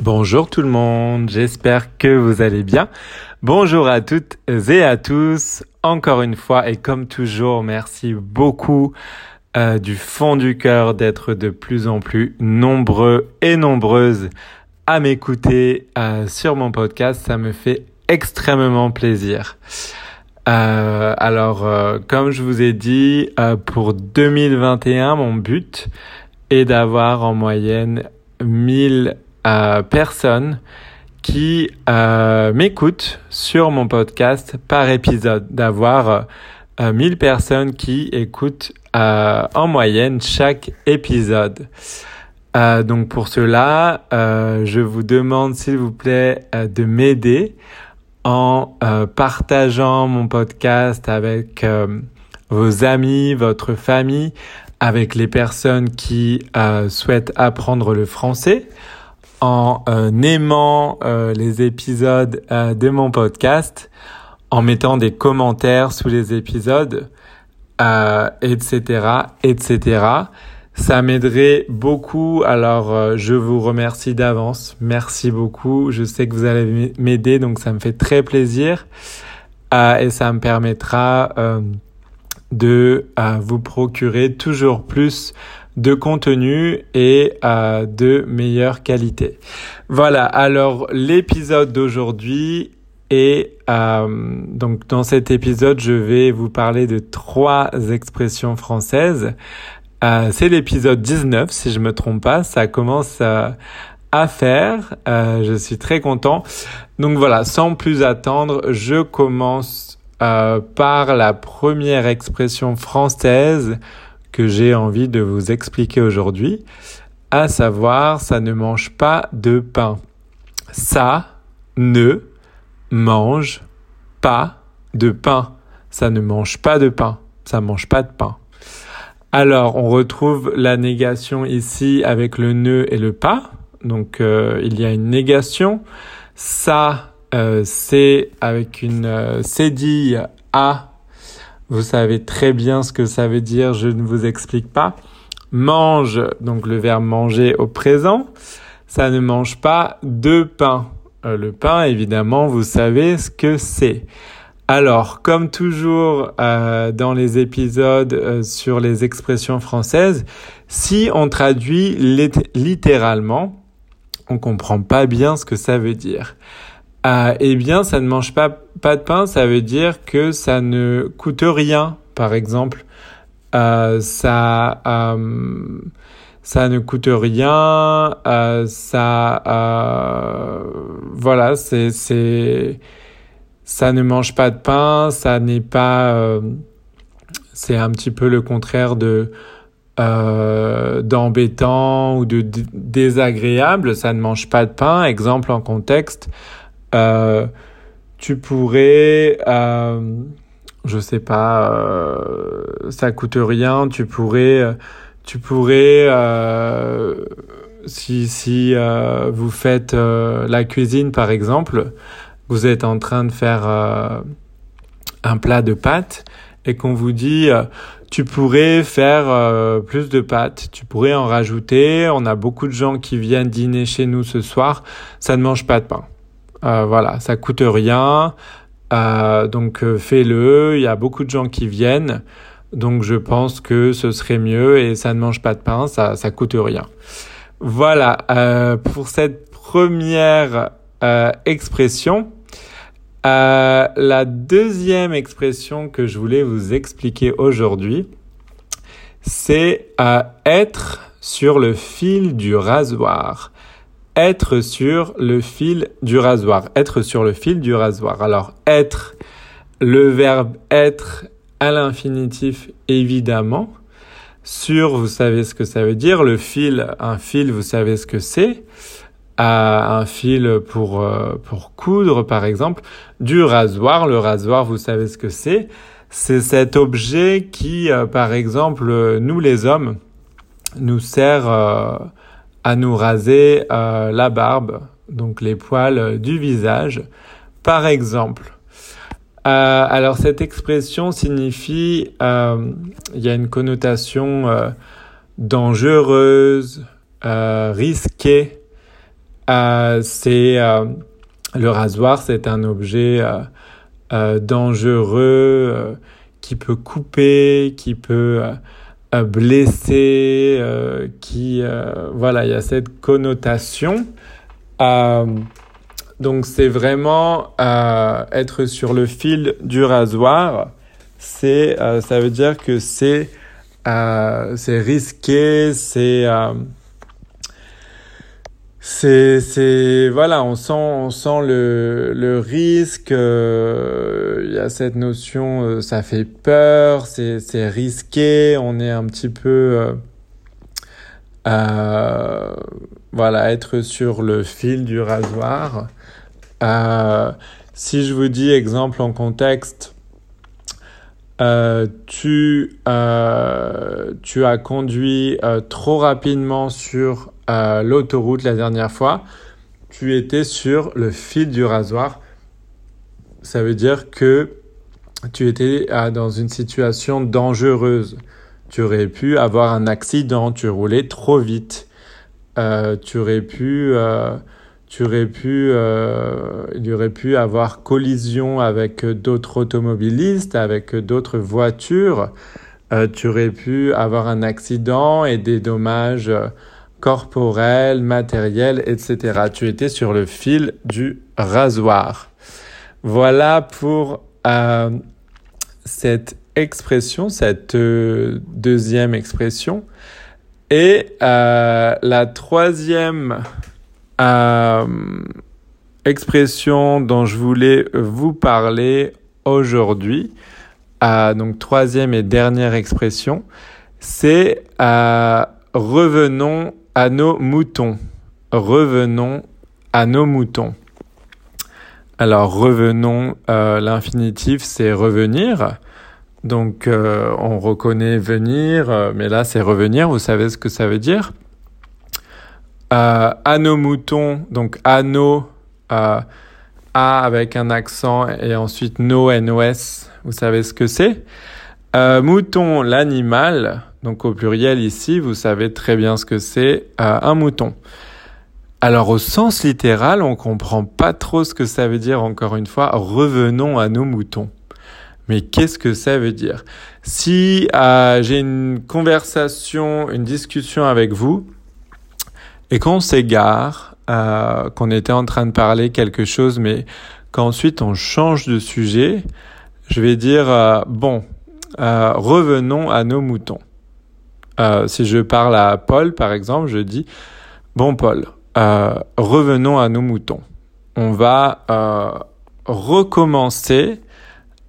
Bonjour tout le monde, j'espère que vous allez bien. Bonjour à toutes et à tous. Encore une fois et comme toujours, merci beaucoup euh, du fond du cœur d'être de plus en plus nombreux et nombreuses à m'écouter euh, sur mon podcast. Ça me fait extrêmement plaisir. Euh, alors, comme je vous ai dit, pour 2021, mon but est d'avoir en moyenne 1000 personnes qui euh, m'écoutent sur mon podcast par épisode, d'avoir euh, 1000 personnes qui écoutent euh, en moyenne chaque épisode. Euh, donc pour cela, euh, je vous demande s'il vous plaît de m'aider en partageant mon podcast avec vos amis, votre famille, avec les personnes qui souhaitent apprendre le français en euh, aimant euh, les épisodes euh, de mon podcast, en mettant des commentaires sous les épisodes, etc., etc. Ça m'aiderait beaucoup. Alors, je vous remercie d'avance. Merci beaucoup. Je sais que vous allez m'aider, donc ça me fait très plaisir. et ça me permettra de vous procurer toujours plus de contenu et euh, de meilleure qualité. Voilà, alors l'épisode d'aujourd'hui est euh, donc dans cet épisode je vais vous parler de trois expressions françaises. Euh, c'est l'épisode 19 si je me trompe pas, ça commence à faire, je suis très content. Donc voilà, sans plus attendre, je commence par la première expression française j'ai envie de vous expliquer aujourd'hui, à savoir ça ne mange pas de pain. Ça ne mange pas de pain. Ça ne mange pas de pain. Ça mange pas de pain. Alors, on retrouve la négation ici avec le ne et le pas. Donc, euh, il y a une négation. Ça, euh, c'est avec une euh, cédille à vous savez très bien ce que ça veut dire, je ne vous explique pas. Mange, donc le verbe manger au présent, ça ne mange pas de pain. Euh, le pain, évidemment, vous savez ce que c'est. Alors, comme toujours euh, dans les épisodes euh, sur les expressions françaises, si on traduit littéralement, on comprend pas bien ce que ça veut dire. Euh, eh bien, ça ne mange pas, de pain, ça veut dire que ça ne coûte rien, par exemple. Euh, ça, euh, ça ne coûte rien, euh, ça, voilà, c'est, ça ne mange pas de pain, ça n'est pas, c'est un petit peu le contraire de, d'embêtant ou de désagréable, ça ne mange pas de pain. Exemple en contexte, euh, tu pourrais, euh, je sais pas, euh, ça coûte rien. Tu pourrais, tu pourrais, euh, si si euh, vous faites la cuisine par exemple, vous êtes en train de faire un plat de pâtes et qu'on vous dit tu pourrais faire plus de pâtes, tu pourrais en rajouter. On a beaucoup de gens qui viennent dîner chez nous ce soir, ça ne mange pas de pain. Euh, voilà, ça coûte rien. Euh, donc euh, fais-le. Il y a beaucoup de gens qui viennent. Donc je pense que ce serait mieux et ça ne mange pas de pain, ça ça coûte rien. Voilà euh, pour cette première euh, expression. La deuxième expression que je voulais vous expliquer aujourd'hui, c'est être sur le fil du rasoir être sur le fil du rasoir. Être sur le fil du rasoir. Alors, être, le verbe être à l'infinitif, évidemment. Sur, vous savez ce que ça veut dire. Le fil, un fil, vous savez ce que c'est. un fil pour, euh, pour coudre, par exemple. Du rasoir. Le rasoir, vous savez ce que c'est. C'est cet objet qui, euh, par exemple, nous les hommes, nous sert euh, à nous raser euh, la barbe, donc les poils du visage, par exemple. Euh, alors cette expression signifie, euh, il y a une connotation dangereuse, risquée, c'est le rasoir, c'est un objet dangereux qui peut couper, qui peut blesser, qui voilà, il y a cette connotation. donc c'est vraiment être sur le fil du rasoir. C'est ça veut dire que c'est c'est risqué, c'est c'est c'est voilà on sent on sent le le risque euh, il y a cette notion euh, ça fait peur c'est c'est risqué on est un petit peu euh, voilà être sur le fil du rasoir. Si je vous dis exemple en contexte tu tu as conduit trop rapidement sur l'autoroute la dernière fois, tu étais sur le fil du rasoir. Ça veut dire que tu étais euh, dans une situation dangereuse. Tu aurais pu avoir un accident, tu roulais trop vite. Euh, tu aurais pu, euh, tu aurais pu, il y aurait pu avoir collision avec d'autres automobilistes, avec d'autres voitures. tu aurais pu avoir un accident et des dommages corporel, matériel, etc. Tu étais sur le fil du rasoir. Voilà pour euh, cette expression, cette euh, deuxième expression. Et euh, la troisième expression dont je voulais vous parler aujourd'hui, donc troisième et dernière expression, c'est revenons à nos moutons. Revenons à nos moutons. Alors revenons, euh, l'infinitif c'est revenir. Donc euh, on reconnaît venir, euh, mais là c'est revenir, vous savez ce que ça veut dire? À nos moutons, donc à nos, A avec un accent et ensuite nos NOS, vous savez ce que c'est? Mouton, l'animal, donc au pluriel ici, vous savez très bien ce que c'est euh, un mouton. Alors au sens littéral, on comprend pas trop ce que ça veut dire encore une fois. Revenons à nos moutons. Mais qu'est-ce que ça veut dire? Si euh, j'ai une conversation, une discussion avec vous, et qu'on s'égare, euh, qu'on était en train de parler quelque chose, mais qu'ensuite on change de sujet, je vais dire bon, revenons à nos moutons. Euh, si je parle à Paul, par exemple, je dis, bon Paul, euh, revenons à nos moutons. On va euh, recommencer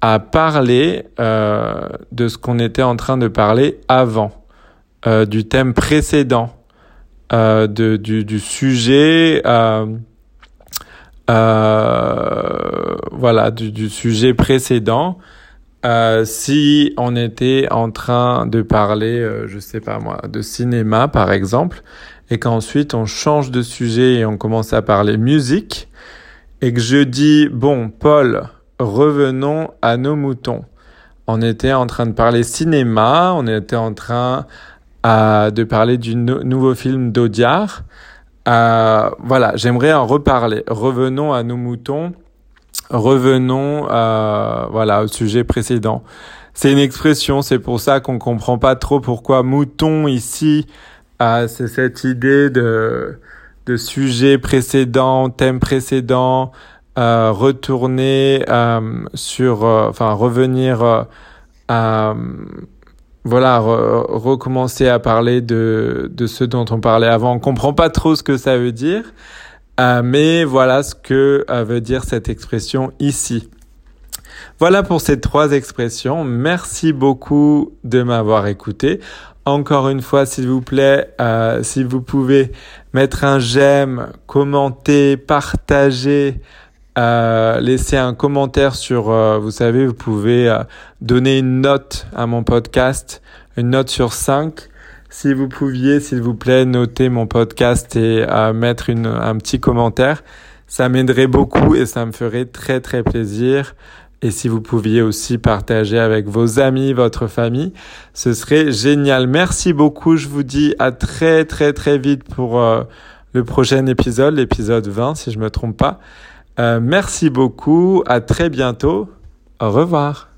à parler de ce qu'on était en train de parler avant, du thème précédent, de, du, sujet, voilà, du sujet précédent. Euh, si on était en train de parler, euh, je sais pas moi, de cinéma par exemple, et qu'ensuite on change de sujet et on commence à parler musique, et que je dis bon Paul, revenons à nos moutons. On était en train de parler cinéma, on était en train euh, de parler du nouveau film d'Audiard. Euh, voilà, j'aimerais en reparler. Revenons à nos moutons revenons à, voilà, au sujet précédent. C'est une expression, c'est pour ça qu'on comprend pas trop pourquoi mouton ici, euh, c'est cette idée de, de sujet précédent, thème précédent, euh, retourner euh, sur, euh, enfin revenir, euh, voilà, recommencer à parler de, de ce dont on parlait avant. On comprend pas trop ce que ça veut dire. Euh, mais voilà ce que euh, veut dire cette expression ici. Voilà pour ces trois expressions. Merci beaucoup de m'avoir écouté. Encore une fois, s'il vous plaît, euh, si vous pouvez mettre un j'aime, commenter, partager, laisser un commentaire sur, vous savez, vous pouvez donner une note à mon podcast, une note sur 5. Si vous pouviez, s'il vous plaît, noter mon podcast et euh, mettre une, un petit commentaire, ça m'aiderait beaucoup et ça me ferait très très plaisir. Et si vous pouviez aussi partager avec vos amis, votre famille, ce serait génial. Merci beaucoup. Je vous dis à très très très vite pour euh, le prochain épisode, l'épisode 20 si je me trompe pas. Euh, merci beaucoup, à très bientôt, au revoir.